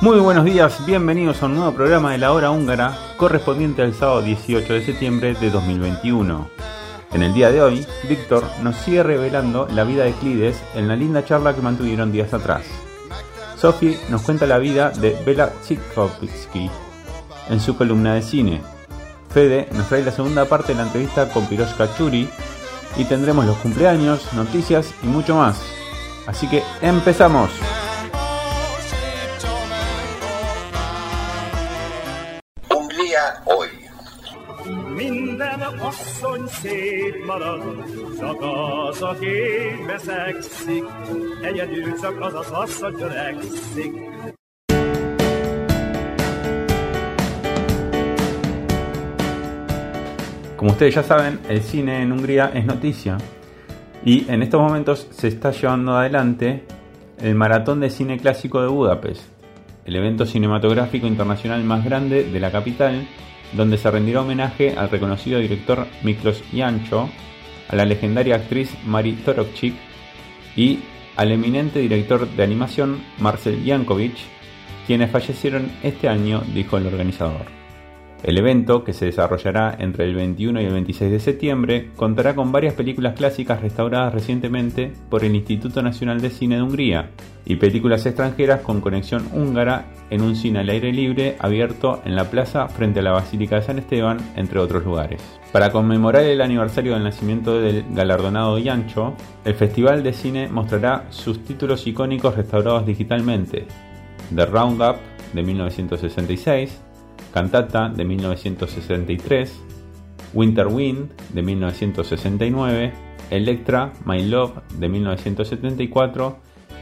Muy buenos días, bienvenidos a un nuevo programa de la hora húngara correspondiente al sábado 18 de septiembre de 2021. En el día de hoy, Víctor nos sigue revelando la vida de Clides en la linda charla que mantuvieron días atrás. Sophie nos cuenta la vida de Bela Tchaikovsky en su columna de cine. Fede nos trae la segunda parte de la entrevista con Piroshka Churi y tendremos los cumpleaños, noticias y mucho más. Así que empezamos. Como ustedes ya saben, el cine en Hungría es noticia y en estos momentos se está llevando adelante el Maratón de Cine Clásico de Budapest, el evento cinematográfico internacional más grande de la capital, donde se rendirá homenaje al reconocido director Miklos Jancho, a la legendaria actriz Mari Torokchik y al eminente director de animación Marcel Jankovic, quienes fallecieron este año, dijo el organizador. El evento, que se desarrollará entre el 21 y el 26 de septiembre, contará con varias películas clásicas restauradas recientemente por el Instituto Nacional de Cine de Hungría y películas extranjeras con conexión húngara en un cine al aire libre abierto en la plaza frente a la Basílica de San Esteban, entre otros lugares. Para conmemorar el aniversario del nacimiento del galardonado Yancho, el Festival de Cine mostrará sus títulos icónicos restaurados digitalmente: The Roundup de 1966, Cantata de 1963, Winter Wind de 1969, Electra, My Love de 1974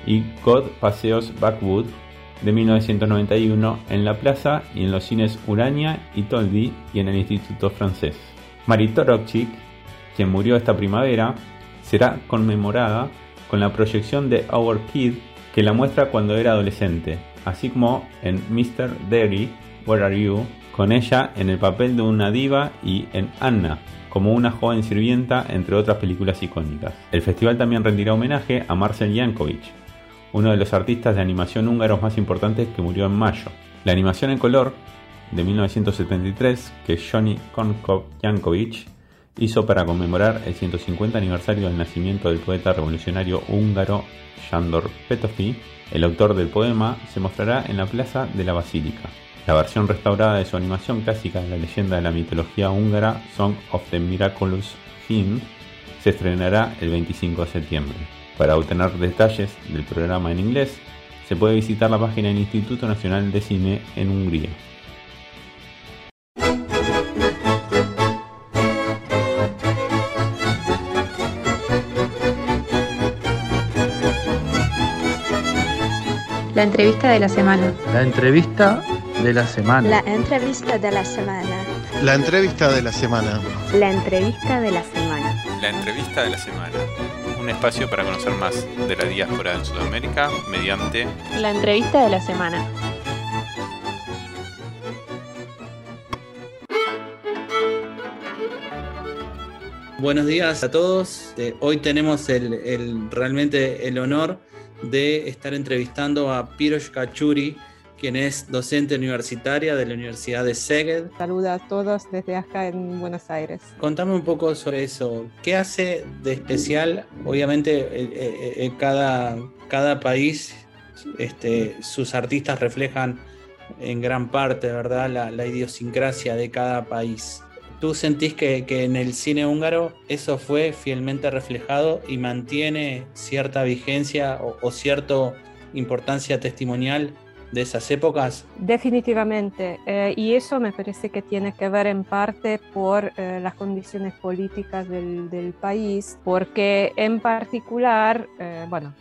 y God Paseos Backwood de 1991 en la plaza y en los cines Urania y Tolby y en el Instituto Francés. Marie Torokchik, quien murió esta primavera, será conmemorada con la proyección de Our Kid que la muestra cuando era adolescente, así como en Mr. Derry Con ella en el papel de una diva y en Anna, como una joven sirvienta, entre otras películas icónicas. El festival también rendirá homenaje a Marcel Jankovic, uno de los artistas de animación húngaros más importantes que murió en mayo. La animación en color de 1973 que Johnny Konkov Jankovic hizo para conmemorar el 150 aniversario del nacimiento del poeta revolucionario húngaro Sándor Petofi, el autor del poema, se mostrará en la plaza de la Basílica. La versión restaurada de su animación clásica de la leyenda de la mitología húngara Song of the Miraculous Fiend se estrenará el 25 de septiembre. Para obtener detalles del programa en inglés, se puede visitar la página del Instituto Nacional de Cine en Hungría. La entrevista de la semana. La entrevista de la semana. La entrevista de la semana. La entrevista de la semana. La entrevista de la semana. La entrevista de la semana. Un espacio para conocer más de la diáspora en Sudamérica mediante La entrevista de la semana. Buenos días a todos. Eh, hoy tenemos el, el- realmente el honor de estar entrevistando a Piroshka Churi, quien es docente universitaria de la Universidad de Szeged. Saluda a todos desde acá en Buenos Aires. Contame un poco sobre eso. ¿Qué hace de especial? Obviamente, eh, eh, eh, cada, cada país, este, sus artistas reflejan en gran parte, ¿verdad?, la, la idiosincrasia de cada país. ¿Tú sentís que, que en el cine húngaro eso fue fielmente reflejado y mantiene cierta vigencia o, o cierta importancia testimonial de esas épocas? Definitivamente, eh, y eso me parece que tiene que ver en parte por eh, las condiciones políticas del, país, porque en particular, eh, bueno,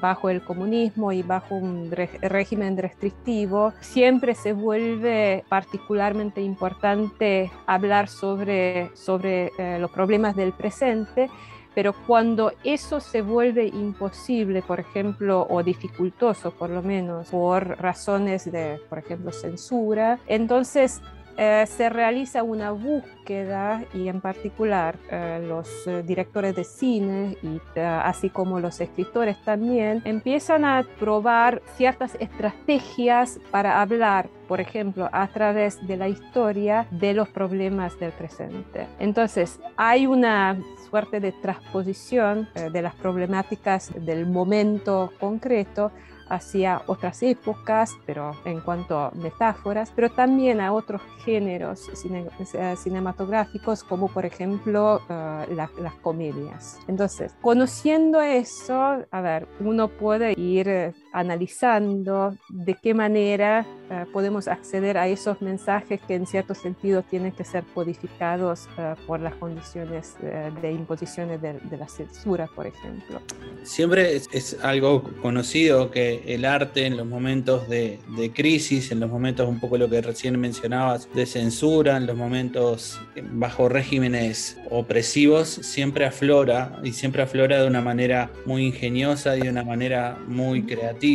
bajo el comunismo y bajo un régimen restrictivo, siempre se vuelve particularmente importante hablar sobre, sobre los problemas del presente pero cuando eso se vuelve imposible, por ejemplo, o dificultoso por lo menos, por razones de, por ejemplo, censura, entonces eh, se realiza una búsqueda y en particular eh, los eh, directores de cine y así como los escritores también empiezan a probar ciertas estrategias para hablar por ejemplo, a través de la historia de los problemas del presente. Entonces, hay una suerte de transposición de las problemáticas del momento concreto hacia otras épocas, pero en cuanto a metáforas, pero también a otros géneros cinematográficos como por ejemplo eh, las comedias. Entonces, conociendo eso, a ver, uno puede ir eh, analizando de qué manera podemos acceder a esos mensajes que en cierto sentido tienen que ser codificados por las condiciones de imposiciones de, la censura, por ejemplo. Siempre es algo conocido que el arte en los momentos de, crisis, en los momentos un poco lo que recién mencionabas de censura, en los momentos bajo regímenes opresivos, siempre aflora y siempre aflora de una manera muy ingeniosa y de una manera muy creativa.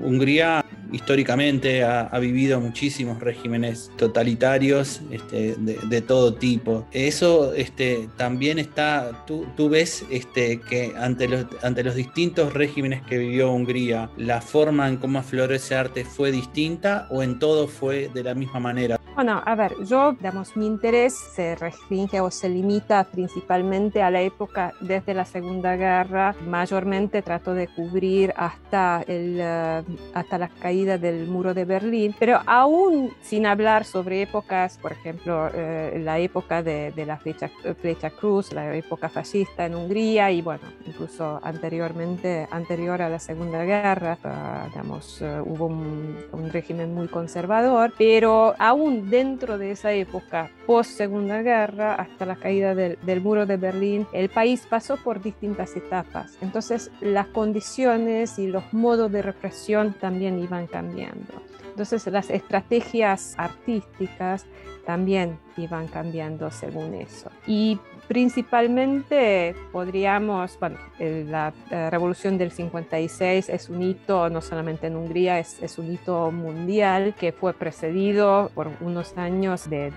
Hungría históricamente ha, vivido muchísimos regímenes totalitarios este, de, todo tipo. Eso este, también está, tú, tú ves este, que ante los, ante los distintos regímenes que vivió Hungría, la forma en cómo afloró ese arte fue distinta o en todo fue de la misma manera? Bueno, a ver, yo, digamos, mi interés se restringe o se limita principalmente a la época desde la Segunda Guerra. Mayormente trato de cubrir hasta, el, eh, hasta la caída del muro de Berlín, pero aún sin hablar sobre épocas, por ejemplo, eh, la época de, de la flecha, flecha, cruz, la época fascista en Hungría y, bueno, incluso anteriormente, anterior a la Segunda Guerra, uh, digamos, uh, hubo un, un régimen muy conservador, pero aún dentro de esa época, post Segunda Guerra, hasta la caída del, del, muro de Berlín, el país pasó por distintas etapas. Entonces, las condiciones y los modos de represión también iban cambiando. Entonces, las estrategias artísticas también iban cambiando según eso. Y Principalmente podríamos, bueno, la, revolución del 56 es un hito no solamente en Hungría, es, es un hito mundial que fue precedido por unos años de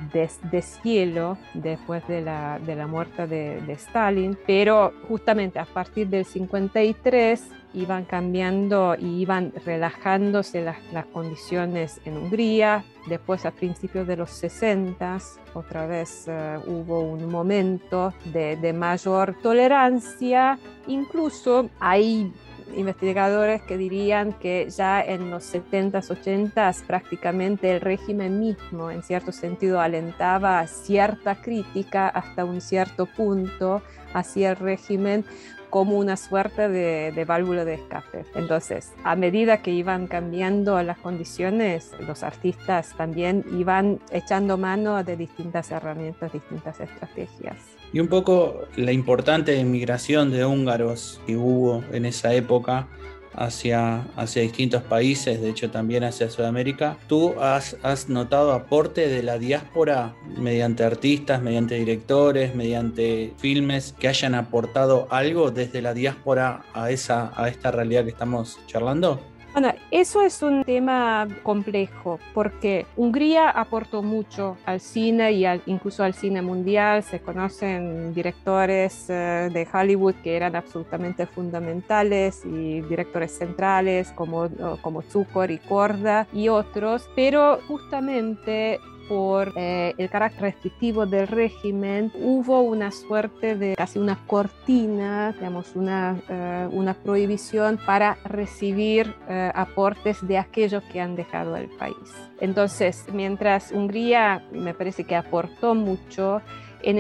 deshielo después de la, de la muerte de, de Stalin, pero justamente a partir del 53 iban cambiando y iban relajándose las, las, condiciones en Hungría. Después, a principios de los 60, otra vez uh, hubo un momento de, de, mayor tolerancia. Incluso hay investigadores que dirían que ya en los 70s, 80s prácticamente el régimen mismo en cierto sentido alentaba cierta crítica hasta un cierto punto hacia el régimen como una suerte de, válvula de escape. Entonces, a medida que iban cambiando las condiciones, los artistas también iban echando mano de distintas herramientas, distintas estrategias. Y un poco la importante inmigración de húngaros que hubo en esa época hacia, hacia distintos países, de hecho también hacia Sudamérica. ¿Tú has, has notado aporte de la diáspora mediante artistas, mediante directores, mediante filmes que hayan aportado algo desde la diáspora a, esa, a esta realidad que estamos charlando? Bueno, eso es un tema complejo porque Hungría aportó mucho al cine y incluso al cine mundial. Se conocen directores eh, de Hollywood que eran absolutamente fundamentales y directores centrales como, como Zucker y Korda y otros, pero justamente por eh, el carácter restrictivo del régimen, hubo una suerte de casi una cortina, digamos, una, eh, una prohibición para recibir eh, aportes de aquellos que han dejado el país. Entonces, mientras Hungría me parece que aportó mucho, en,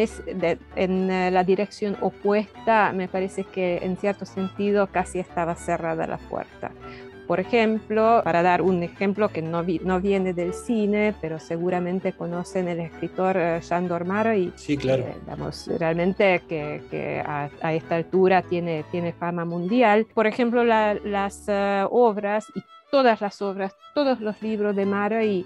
en, la dirección opuesta, me parece que en cierto sentido casi estaba cerrada la puerta Por ejemplo, para dar un ejemplo que no, no viene del cine, pero seguramente conocen el escritor Shandor Mary. Sí, claro. Eh, realmente que, que a, a, esta altura tiene, tiene fama mundial. Por ejemplo, la, las uh, obras y todas las obras, todos los libros de Mary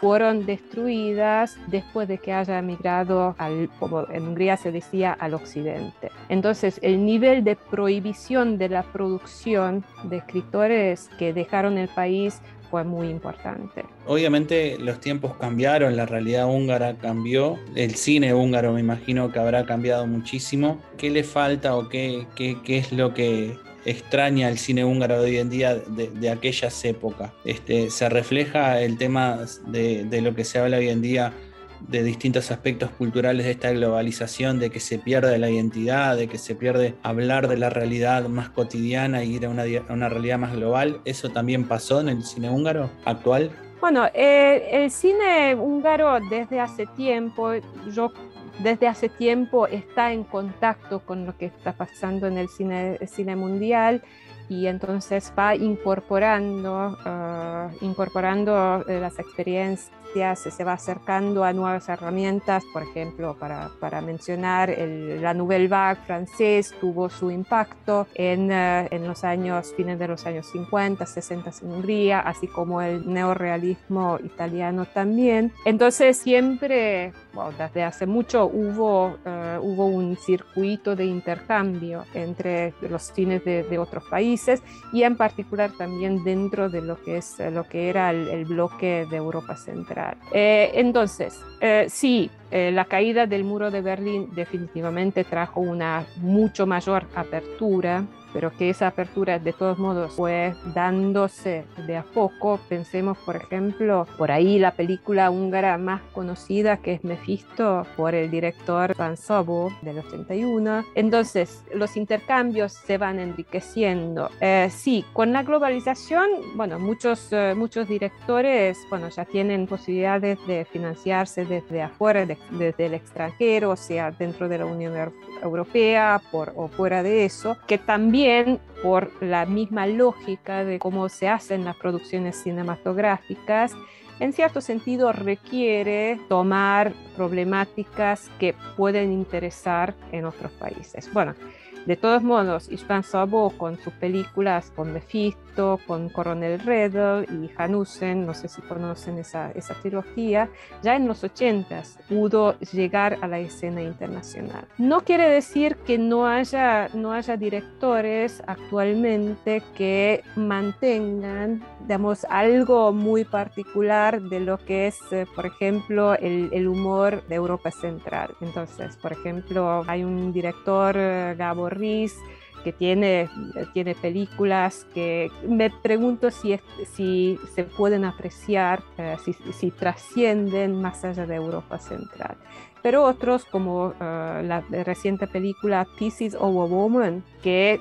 fueron destruidas después de que haya migrado, al, como en Hungría se decía, al occidente. Entonces, el nivel de prohibición de la producción de escritores que dejaron el país fue muy importante. Obviamente los tiempos cambiaron, la realidad húngara cambió, el cine húngaro me imagino que habrá cambiado muchísimo. ¿Qué le falta o qué, qué, qué es lo que extraña el cine húngaro de hoy en día de, aquellas épocas. Este, se refleja el tema de, lo que se habla hoy en día de distintos aspectos culturales de esta globalización, de que se pierde la identidad, de que se pierde hablar de la realidad más cotidiana y ir a una, una realidad más global. ¿Eso también pasó en el cine húngaro actual? Bueno, eh, el cine húngaro desde hace tiempo, yo desde hace tiempo está en contacto con lo que está pasando en el cine, mundial y entonces va incorporando, uh, incorporando uh, las experiencias, se va acercando a nuevas herramientas, por ejemplo, para, mencionar la Nouvelle Vague francés tuvo su impacto en, en, los años, fines de los años 50, 60 en Hungría, así como el neorealismo italiano también. Entonces siempre, bueno, desde hace mucho hubo, hubo un circuito de intercambio entre los cines de, de otros países y en particular también dentro de lo que es lo que era el, el bloque de Europa Central. Eh, entonces, eh, sí, eh, la caída del muro de Berlín definitivamente trajo una mucho mayor apertura pero que esa apertura de todos modos fue dándose de a poco. Pensemos, por ejemplo, por ahí la película húngara más conocida que es Mephisto por el director Van Sobo del 81. Entonces, los intercambios se van enriqueciendo. Eh, sí, con la globalización, bueno, muchos, eh, muchos directores, bueno, ya tienen posibilidades de financiarse desde afuera, de, desde el extranjero, sea dentro de la Unión Europea por, o fuera de eso, que también por la misma lógica de cómo se hacen las producciones cinematográficas, en cierto sentido requiere tomar problemáticas que pueden interesar en otros países. Bueno, de todos modos, István Sabo con sus películas, con Mephisto, con Coronel Redl y Hanusen, no sé si conocen esa, esa trilogía, ya en los 80 pudo llegar a la escena internacional. No quiere decir que no haya, no haya directores actualmente que mantengan, digamos, algo muy particular de lo que es, eh, por ejemplo, el, el humor de Europa Central. Entonces, por ejemplo, hay un director, eh, Gabor que tiene, tiene películas que me pregunto si, si se pueden apreciar, eh, si, si, trascienden más allá de Europa Central. Pero otros, como uh, la reciente película Pieces of a Woman, que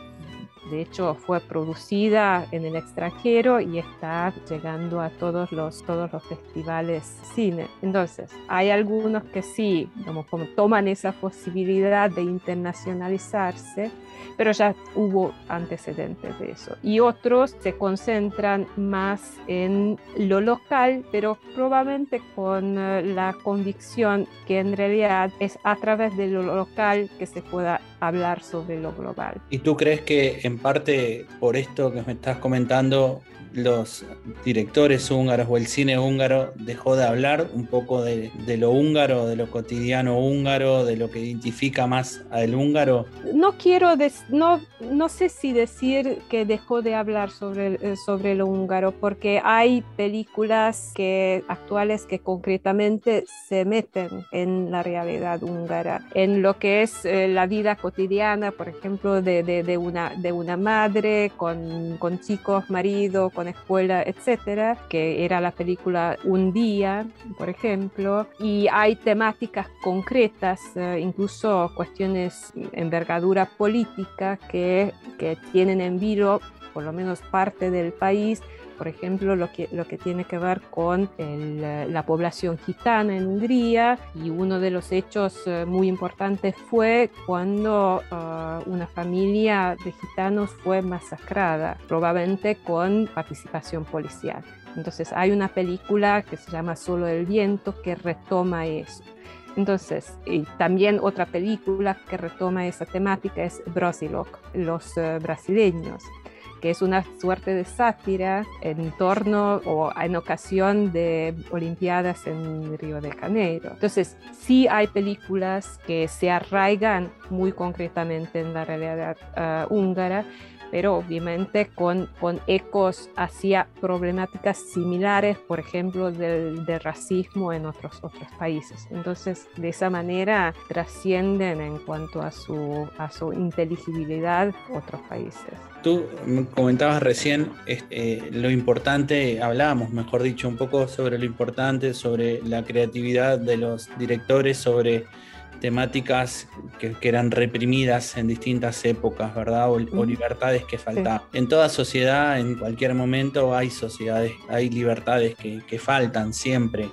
de hecho, fue producida en el extranjero y está llegando a todos los, todos los festivales cine. Entonces, hay algunos que sí, como, como toman esa posibilidad de internacionalizarse, pero ya hubo antecedentes de eso. Y otros se concentran más en lo local, pero probablemente con uh, la convicción que en realidad es a través de lo local que se pueda hablar sobre lo global. ¿Y tú crees que en parte por esto que me estás comentando, los directores húngaros o el cine húngaro dejó de hablar un poco de, de, lo húngaro, de lo cotidiano húngaro, de lo que identifica más al húngaro? No quiero, no, no sé si decir que dejó de hablar sobre, eh, sobre lo húngaro, porque hay películas que, actuales que concretamente se meten en la realidad húngara, en lo que es eh, la vida cotidiana, por ejemplo, de, de, de, una, de una madre con, con chicos, marido, con escuela, etcétera, que era la película Un día, por ejemplo, y hay temáticas concretas, eh, incluso cuestiones envergadura política que, que tienen en vilo por lo menos parte del país por ejemplo, lo que, lo que tiene que ver con el, la población gitana en Hungría y uno de los hechos uh, muy importantes fue cuando uh, una familia de gitanos fue masacrada, probablemente con participación policial. Entonces hay una película que se llama Solo el viento que retoma eso. Entonces, y también otra película que retoma esa temática es Brasilok, los uh, brasileños que es una suerte de sátira en torno o en ocasión de Olimpiadas en Río de Janeiro. Entonces, sí hay películas que se arraigan muy concretamente en la realidad uh, húngara, pero obviamente con, con ecos hacia problemáticas similares, por ejemplo, del, del, racismo en otros, otros países. Entonces, de esa manera trascienden en cuanto a su, a su inteligibilidad otros países. Tú comentabas recién eh, lo importante, hablábamos, mejor dicho, un poco sobre lo importante, sobre la creatividad de los directores, sobre temáticas que, que, eran reprimidas en distintas épocas, ¿verdad? O, o libertades que faltaban. Sí. En toda sociedad, en cualquier momento, hay sociedades, hay libertades que, que, faltan siempre.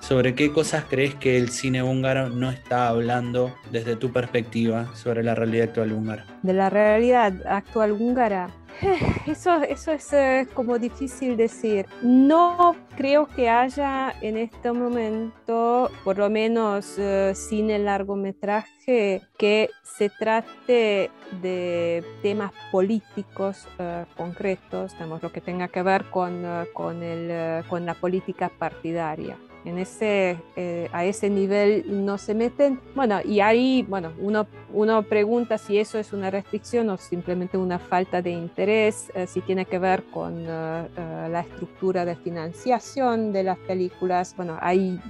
¿Sobre qué cosas crees que el cine húngaro no está hablando desde tu perspectiva sobre la realidad actual húngara? De la realidad actual húngara, eso, eso es eh, como difícil decir. No creo que haya en este momento, por lo menos eh, cine largometraje, que se trate de temas políticos eh, concretos, digamos, lo que tenga que ver con, uh, con, el, con la política partidaria en ese, eh, a ese nivel no se meten. Bueno, y ahí, bueno, uno, uno pregunta si eso es una restricción o simplemente una falta de interés, eh, si tiene que ver con uh, la estructura de financiación de las películas. Bueno, hay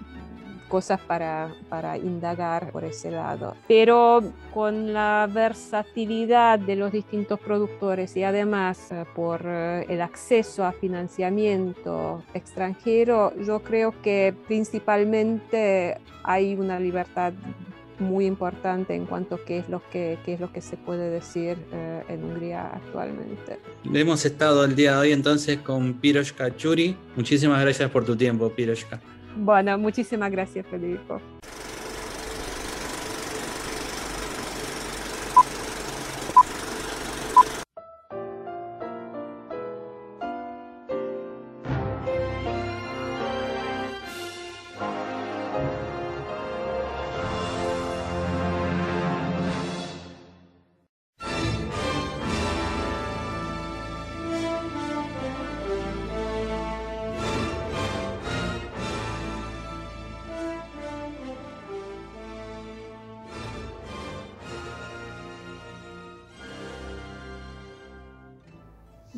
cosas para, para, indagar por ese lado. Pero con la versatilidad de los distintos productores y además eh, por eh, el acceso a financiamiento extranjero, yo creo que principalmente hay una libertad muy importante en cuanto a qué es lo que, qué es lo que se puede decir eh, en Hungría actualmente. Hemos estado el día de hoy entonces con Piroshka Churi. Muchísimas gracias por tu tiempo, Piroshka. Bueno, muchísimas gracias, Federico.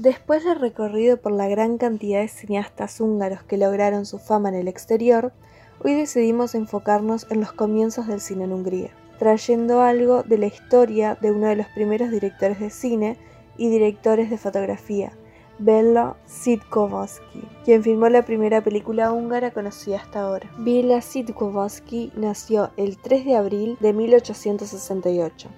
Después del recorrido por la gran cantidad de cineastas húngaros que lograron su fama en el exterior, hoy decidimos enfocarnos en los comienzos del cine en Hungría, trayendo algo de la historia de uno de los primeros directores de cine y directores de fotografía, Bela Sidkowski, quien filmó la primera película húngara conocida hasta ahora. Bela Sidkowski nació el 3 de abril de 1868,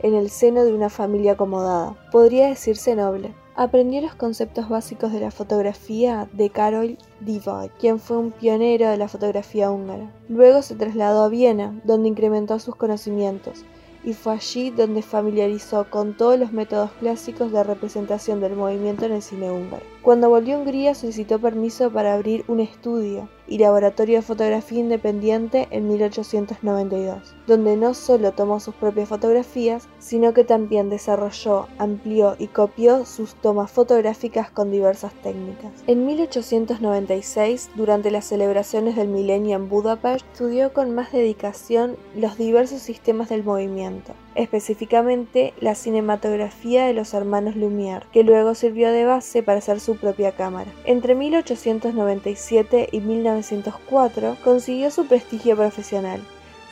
en el seno de una familia acomodada, podría decirse noble aprendió los conceptos básicos de la fotografía de Karol Divay, quien fue un pionero de la fotografía húngara. Luego se trasladó a Viena, donde incrementó sus conocimientos, y fue allí donde familiarizó con todos los métodos clásicos de representación del movimiento en el cine húngaro. Cuando volvió a Hungría solicitó permiso para abrir un estudio y laboratorio de fotografía independiente en 1892, donde no solo tomó sus propias fotografías, sino que también desarrolló, amplió y copió sus tomas fotográficas con diversas técnicas. En 1896, durante las celebraciones del milenio en Budapest, estudió con más dedicación los diversos sistemas del movimiento, específicamente la cinematografía de los hermanos Lumière, que luego sirvió de base para hacer su propia cámara. Entre 1897 y 1904 consiguió su prestigio profesional,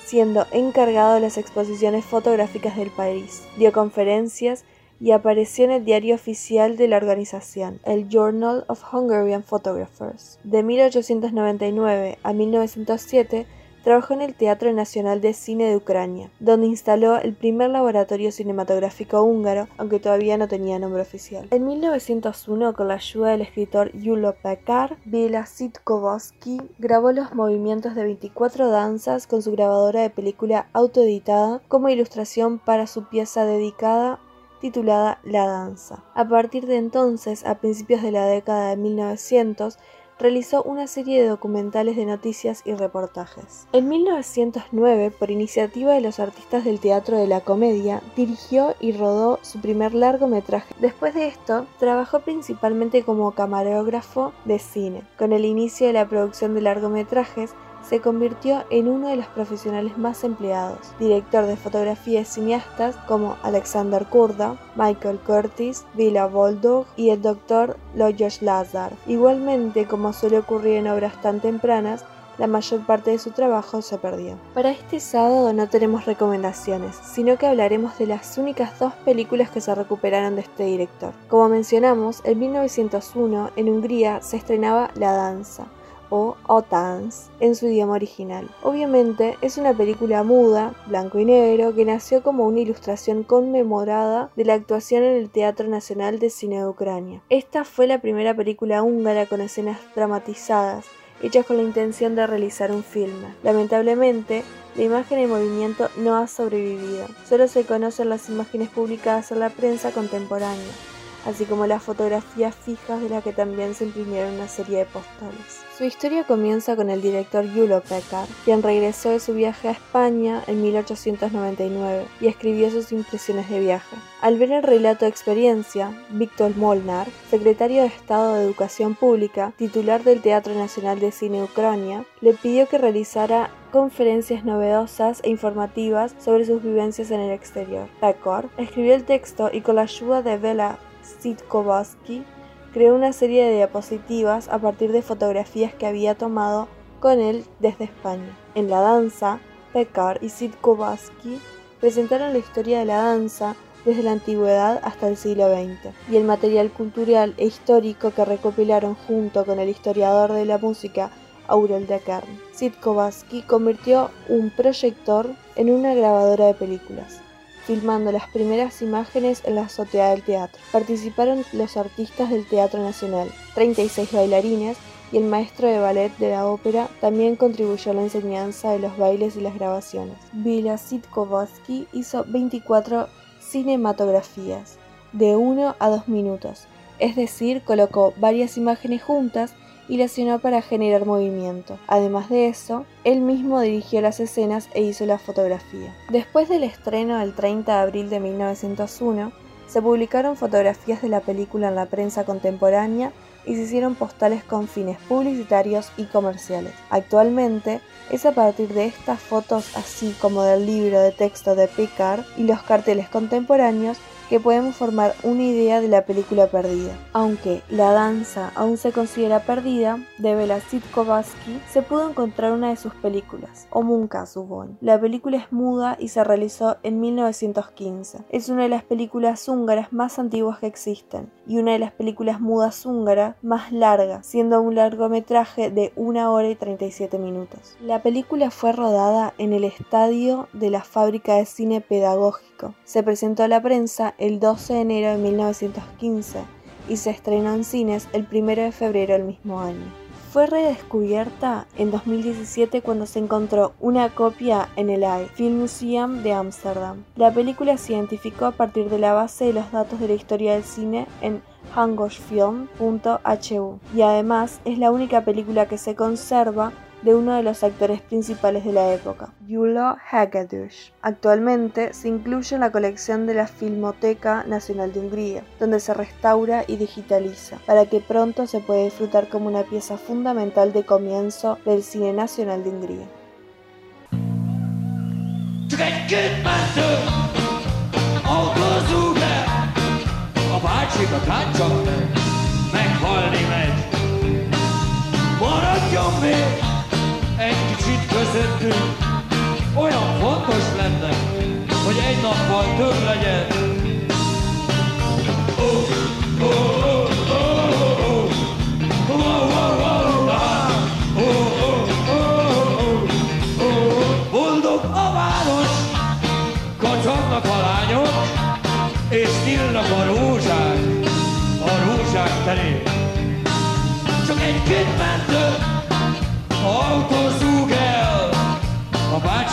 siendo encargado de las exposiciones fotográficas del país. Dio conferencias y apareció en el diario oficial de la organización, el Journal of Hungarian Photographers. De 1899 a 1907 trabajó en el Teatro Nacional de Cine de Ucrania, donde instaló el primer laboratorio cinematográfico húngaro, aunque todavía no tenía nombre oficial. En 1901, con la ayuda del escritor Yulo Pekar, Vila Sitkovsky grabó los movimientos de 24 danzas con su grabadora de película autoeditada como ilustración para su pieza dedicada titulada La danza. A partir de entonces, a principios de la década de 1900, realizó una serie de documentales de noticias y reportajes. En 1909, por iniciativa de los artistas del Teatro de la Comedia, dirigió y rodó su primer largometraje. Después de esto, trabajó principalmente como camarógrafo de cine. Con el inicio de la producción de largometrajes, se convirtió en uno de los profesionales más empleados, director de fotografía de cineastas como Alexander Kurda, Michael Curtis, Vila Boldog y el doctor Lajos Lazar. Igualmente, como suele ocurrir en obras tan tempranas, la mayor parte de su trabajo se perdió. Para este sábado no tenemos recomendaciones, sino que hablaremos de las únicas dos películas que se recuperaron de este director. Como mencionamos, en 1901 en Hungría se estrenaba La Danza, o Otans en su idioma original. Obviamente es una película muda, blanco y negro, que nació como una ilustración conmemorada de la actuación en el Teatro Nacional de Cine de Ucrania. Esta fue la primera película húngara con escenas dramatizadas, hechas con la intención de realizar un filme. Lamentablemente, la imagen en movimiento no ha sobrevivido. Solo se conocen las imágenes publicadas en la prensa contemporánea así como las fotografías fijas de las que también se imprimieron una serie de postales. Su historia comienza con el director Yulo Pekar, quien regresó de su viaje a España en 1899 y escribió sus impresiones de viaje. Al ver el relato de experiencia, Víctor Molnar, secretario de Estado de Educación Pública, titular del Teatro Nacional de Cine Ucrania, le pidió que realizara conferencias novedosas e informativas sobre sus vivencias en el exterior. Pekar escribió el texto y con la ayuda de Bela Sitkovsky creó una serie de diapositivas a partir de fotografías que había tomado con él desde España. En la danza, Pekar y Sitkovsky presentaron la historia de la danza desde la antigüedad hasta el siglo XX, y el material cultural e histórico que recopilaron junto con el historiador de la música Aurel de Kern. Sitkovsky convirtió un proyector en una grabadora de películas filmando las primeras imágenes en la azotea del teatro. Participaron los artistas del Teatro Nacional, 36 bailarines, y el maestro de ballet de la ópera también contribuyó a la enseñanza de los bailes y las grabaciones. Vila Sitkovsky hizo 24 cinematografías, de 1 a 2 minutos, es decir, colocó varias imágenes juntas y lesionó para generar movimiento. Además de eso, él mismo dirigió las escenas e hizo la fotografía. Después del estreno del 30 de abril de 1901, se publicaron fotografías de la película en la prensa contemporánea y se hicieron postales con fines publicitarios y comerciales. Actualmente es a partir de estas fotos, así como del libro de texto de Picard y los carteles contemporáneos, que podemos formar una idea de la película perdida. Aunque la danza aún se considera perdida, de Bela Sitkovsky se pudo encontrar una de sus películas, Omunka Subon. La película es muda y se realizó en 1915. Es una de las películas húngaras más antiguas que existen y una de las películas mudas húngaras más largas, siendo un largometraje de 1 hora y 37 minutos. La película fue rodada en el estadio de la fábrica de cine pedagógico. Se presentó a la prensa el 12 de enero de 1915 y se estrenó en cines el 1 de febrero del mismo año. Fue redescubierta en 2017 cuando se encontró una copia en el AI Film Museum de Ámsterdam. La película se identificó a partir de la base de los datos de la historia del cine en hangosfilm.hu y además es la única película que se conserva de uno de los actores principales de la época, Yulo Hagedüş. Actualmente se incluye en la colección de la Filmoteca Nacional de Hungría, donde se restaura y digitaliza, para que pronto se pueda disfrutar como una pieza fundamental de comienzo del cine nacional de Hungría. Egy kicsit közöttünk olyan fontos lenne, hogy egy nappal több legyen.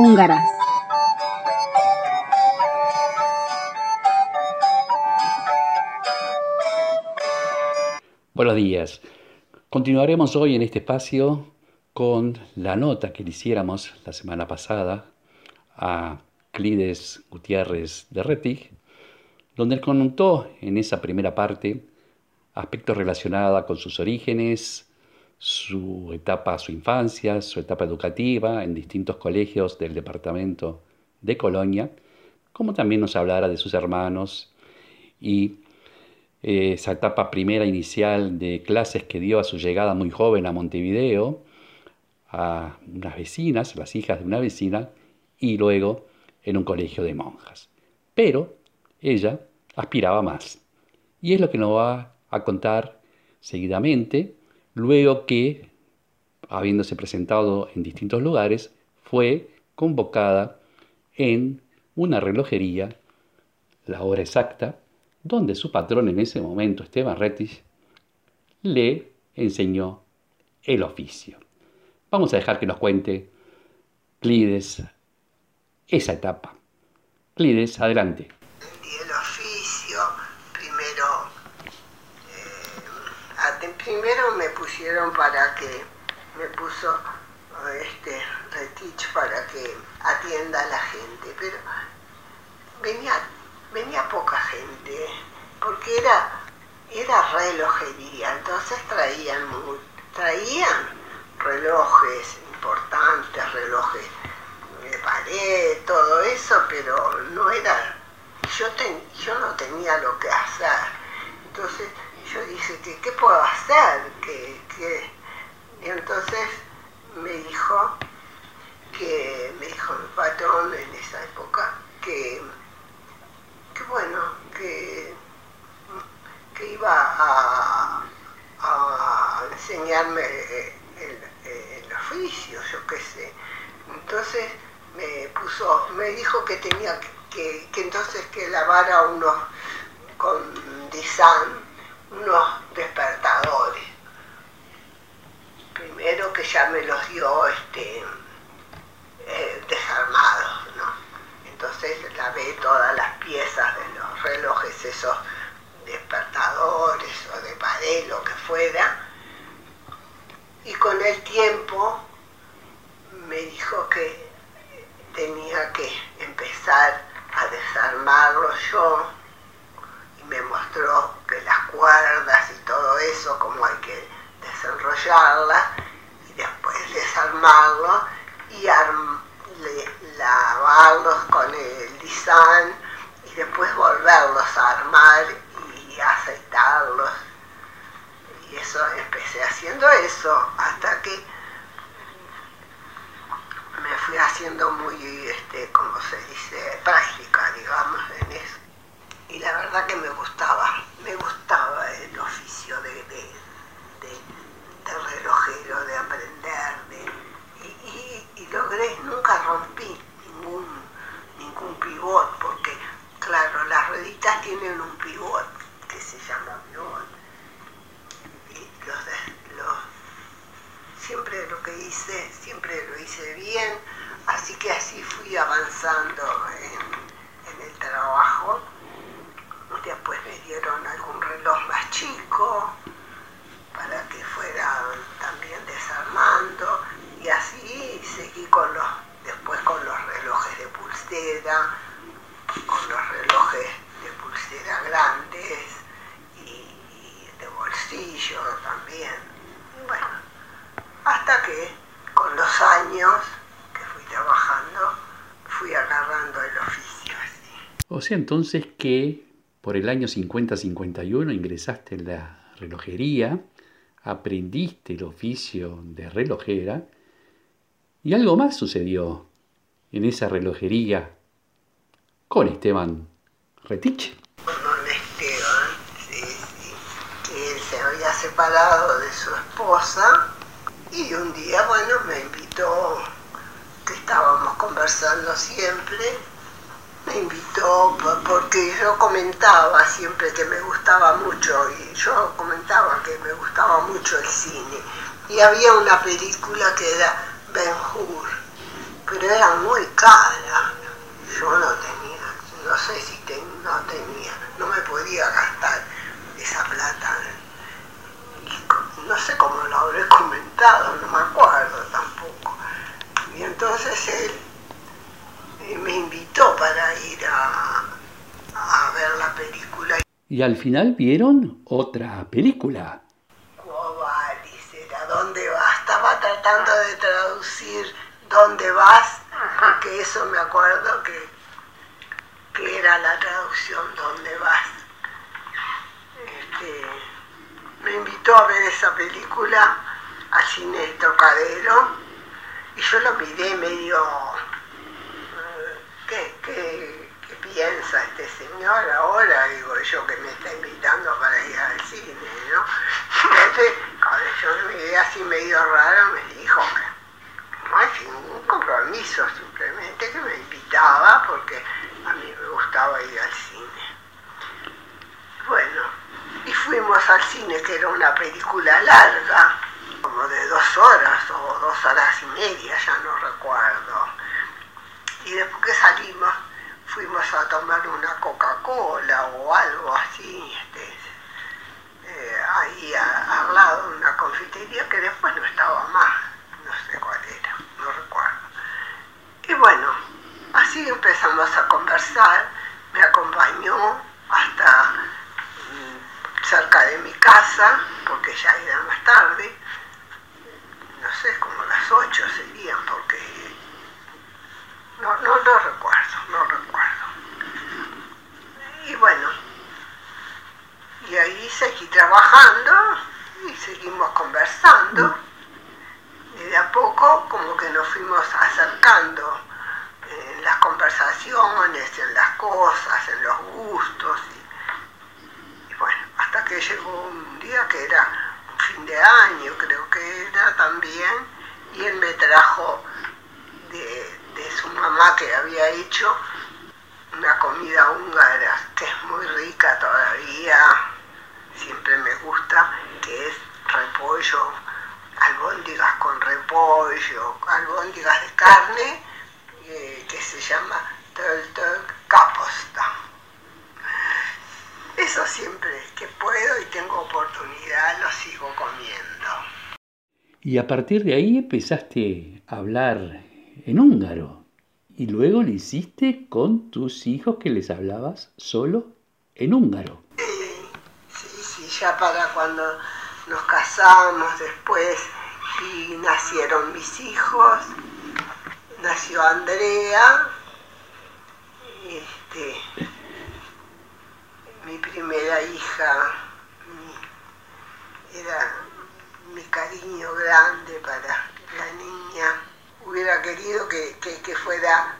húngaras. Buenos días. Continuaremos hoy en este espacio con la nota que le hiciéramos la semana pasada a Clides Gutiérrez de Rettig, donde él contó en esa primera parte aspectos relacionados con sus orígenes, su etapa, su infancia, su etapa educativa en distintos colegios del departamento de Colonia, como también nos hablara de sus hermanos y eh, esa etapa primera inicial de clases que dio a su llegada muy joven a Montevideo, a unas vecinas, las hijas de una vecina, y luego en un colegio de monjas. Pero ella aspiraba más. Y es lo que nos va a contar seguidamente, luego que, habiéndose presentado en distintos lugares, fue convocada en una relojería, la hora exacta, donde su patrón en ese momento, Esteban Rettich, le enseñó el oficio. Vamos a dejar que nos cuente Clides esa etapa. Clides, adelante. el oficio, primero, eh, ate- primero me pusieron para que, me puso este Retich para que atienda a la gente, pero venía, venía poca gente, porque era, era relojería, entonces traían, traían relojes importantes, relojes de pared, todo eso, pero no era, yo, ten- yo no tenía lo que hacer. Entonces yo dije, ¿qué, qué puedo hacer? ¿Qué, qué? Y entonces me dijo que, me dijo mi patrón en esa época, que, que bueno, que, que iba a, enseñarme el, el oficio, yo qué sé. Entonces me puso, me dijo que tenía que, que entonces que lavara unos con Disan, unos despertadores. Primero que ya me los dio este eh, desarmados, ¿no? Entonces lavé todas las piezas de los relojes, esos despertadores o de pared, lo que fuera. Y con el tiempo me dijo que tenía que empezar a desarmarlo yo me mostró que las cuerdas y todo eso, como hay que desenrollarlas y después desarmarlo y lavarlos con el design y después volverlos a armar y aceitarlos. Y eso empecé haciendo eso hasta que me fui haciendo muy, este, como se dice, práctica, digamos, en eso. Y la verdad que me gustaba, me gustaba el oficio de, relojero, de aprender, de, y, logré, nunca rompí ningún, ningún pivot, porque claro, las rueditas tienen un pivot que se llama pivot. Siempre lo que hice, siempre lo hice bien, así que así fui avanzando en el trabajo. Dieron algún reloj más chico para que fuera también desarmando y así seguí con los, después con los relojes de pulsera, con los relojes de pulsera grandes y, de bolsillo también. Bueno, hasta que con los años que fui trabajando fui agarrando el oficio. O sea entonces que Por el año 50-51 ingresaste en la relojería, aprendiste el oficio de relojera y algo más sucedió en esa relojería con Esteban Retich. Con Esteban, sí, sí, se había separado de su esposa y un día, bueno, me invitó, que estábamos conversando siempre, me invitó porque yo comentaba siempre que me gustaba mucho y yo comentaba que me gustaba mucho el cine y había una película que era Ben Hur, pero era muy cara, yo no tenía, no sé si ten, no tenía, no me podía gastar esa plata. No sé cómo lo habré comentado, no me acuerdo tampoco. Y entonces él me invitó para ir a, a ver la película. Y al final vieron otra película. Cuovalis era ¿Dónde vas? Estaba tratando de traducir ¿Dónde vas? Porque eso me acuerdo que, que era la traducción ¿Dónde vas? Este, me invitó a ver esa película al cine Trocadero y yo lo miré medio ¿qué, qué, qué piensa este señor ahora? Digo yo que me está invitando para ir al cine, ¿no? Entonces, cuando yo me miré así medio raro, me dijo que no hay ningún compromiso, simplemente que me invitaba porque a mí me gustaba ir al cine. Bueno, y fuimos al cine, que era una película larga, como de dos horas o dos horas y media, ya no recuerdo y después que salimos fuimos a tomar una Coca-Cola o algo así, este, eh, ahí al lado de una confitería que después no estaba más, no sé cuál era, no recuerdo. Y bueno, así empezamos a conversar, me acompañó hasta mm, cerca de mi casa, porque ya era más tarde, no sé, como las 8 serían, porque no, no, no recuerdo, no recuerdo. Y bueno, y ahí seguí trabajando y seguimos conversando. Y de a poco como que nos fuimos acercando en las conversaciones, en las cosas, en los gustos. Y, y bueno, hasta que llegó un día que era un fin de año, creo que era también, y él me trajo que había hecho una comida húngara que es muy rica todavía, siempre me gusta, que es repollo, albóndigas con repollo, albóndigas de carne, eh, que se llama kaposta. Eso siempre que puedo y tengo oportunidad lo sigo comiendo. Y a partir de ahí empezaste a hablar en húngaro. Y luego lo hiciste con tus hijos que les hablabas solo en húngaro. Sí, sí, ya para cuando nos casamos después y nacieron mis hijos, nació Andrea, este, mi primera hija, mi- era mi cariño grande para la niña. Hubiera querido que, que- fuera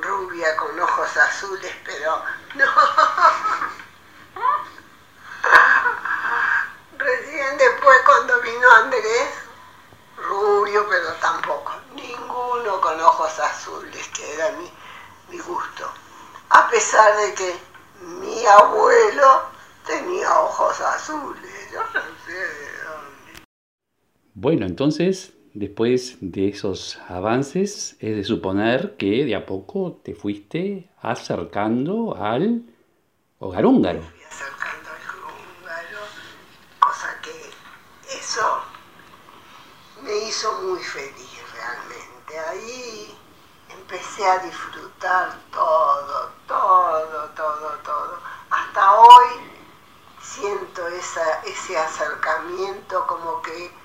rubia con ojos azules, pero no. Recién después cuando vino Andrés, rubio, pero tampoco, ninguno con ojos azules, que era mi, mi gusto. A pesar de que mi abuelo tenía ojos azules, yo no sé de dónde. Bueno, entonces, después de esos avances, es de suponer que de a poco te fuiste acercando al hogar húngaro. cosa que eso me hizo muy feliz realmente. Ahí empecé a disfrutar todo, todo, todo, todo. Hasta hoy siento ese acercamiento como que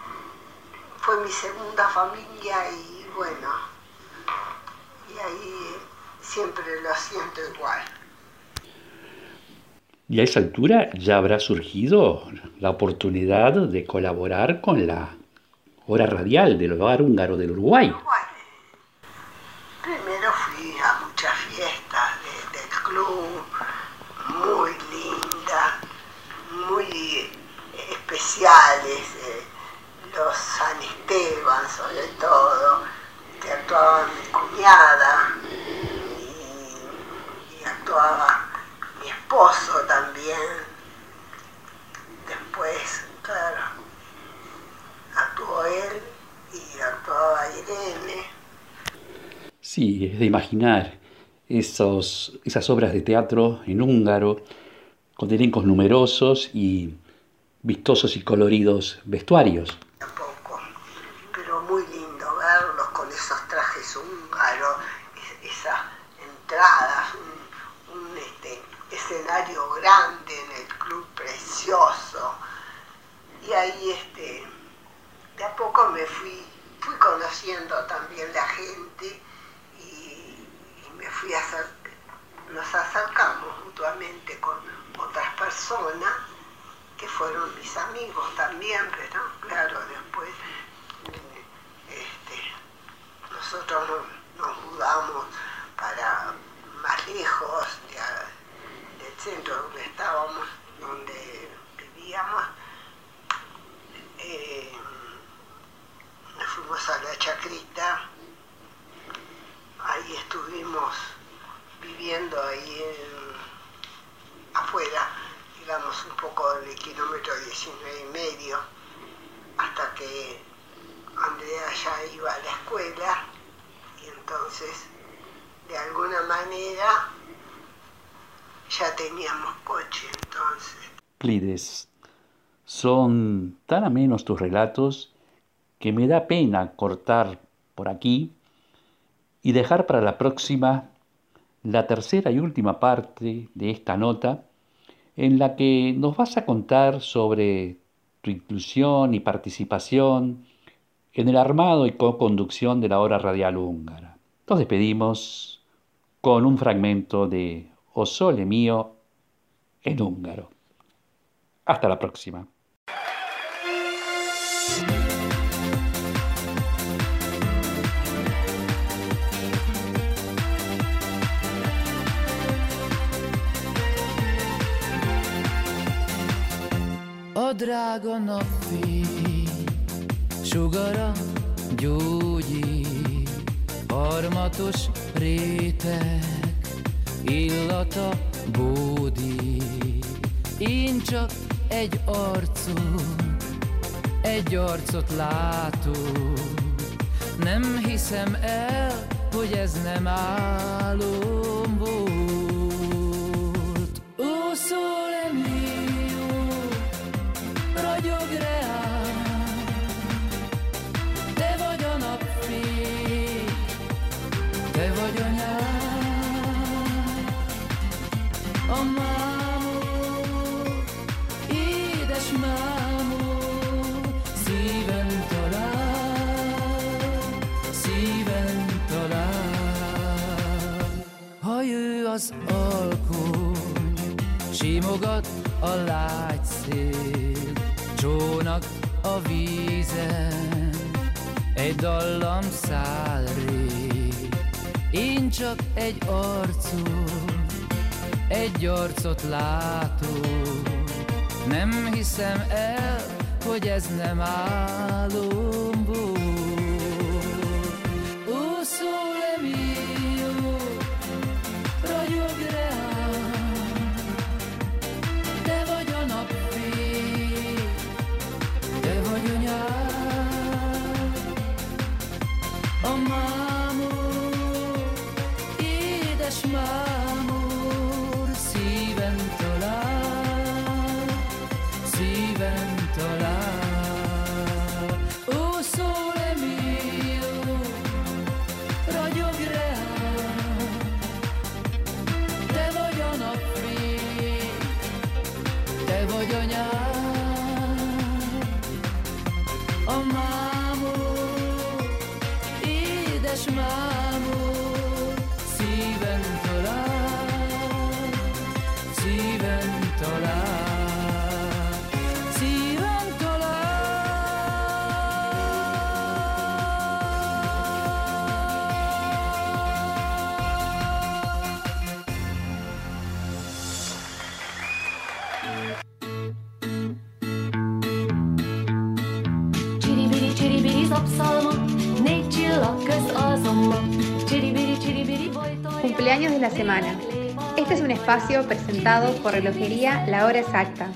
fue mi segunda familia y bueno, y ahí siempre lo siento igual. Y a esa altura ya habrá surgido la oportunidad de colaborar con la hora radial del hogar húngaro del Uruguay. Primero fui a muchas fiestas de- del club, muy lindas, muy especiales, Esteban sobre todo, que actuaba mi cuñada y, actuaba mi esposo también. Después, claro, actuó él y actuaba Irene. Sí, es de imaginar esos, esas obras de teatro en húngaro, con elencos numerosos y vistosos y coloridos vestuarios. Y ahí este, de a poco me fui, fui conociendo también la gente y, me fui a hacer, nos acercamos mutuamente con otras personas que fueron mis amigos también, pero claro, después este, nosotros nos, mudamos para más lejos de- del centro donde estábamos, donde vivíamos. Nos fuimos a la chacrita, ahí estuvimos viviendo ahí en- afuera, digamos un poco del kilómetro 19 y medio, hasta que Andrea ya iba a la escuela. Y entonces de alguna manera ya teníamos coche entonces. Clides, son tan amenos tus relatos que me da pena cortar por aquí y dejar para la próxima la tercera y última parte de esta nota en la que nos vas a contar sobre tu inclusión y participación en el armado y co-conducción de la hora radial húngara. Nos despedimos con un fragmento de O Sole Mío en húngaro. Hasta la próxima. Drága napfény sugara gyógyít, harmatos réteg, illata bódít. Én csak egy arcot, egy arcot látok, nem hiszem el, hogy ez nem álom volt. Vagy anyám, a mámor, édes mámor, szíven talál, szíven talál. Ha jő az alkony, simogat a lágy szél, csónak a vízen, egy dallam száll rég. Én csak egy arcot, egy arcot látok, nem hiszem el, hogy ez nem álom espacio presentado por Relojería La Hora Exacta.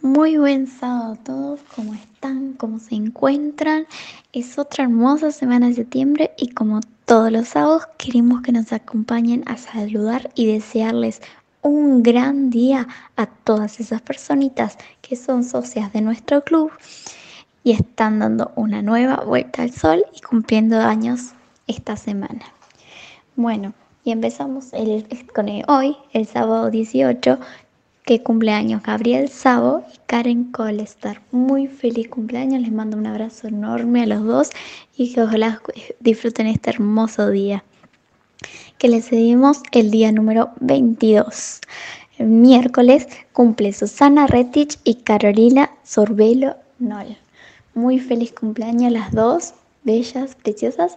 Muy buen sábado a todos, ¿cómo están? ¿Cómo se encuentran? Es otra hermosa semana de septiembre y como todos los sábados queremos que nos acompañen a saludar y desearles un gran día a todas esas personitas que son socias de nuestro club y están dando una nueva vuelta al sol y cumpliendo años esta semana. Bueno, y empezamos con hoy, el sábado 18, que cumpleaños Gabriel Sabo y Karen Colestar. Muy feliz cumpleaños, les mando un abrazo enorme a los dos y que ojalá disfruten este hermoso día. Que les seguimos el día número 22. El miércoles cumple Susana Retich y Carolina Sorbelo Nol. Muy feliz cumpleaños las dos, bellas, preciosas,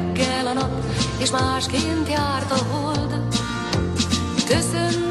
és másként járt a hold. Köszöntünk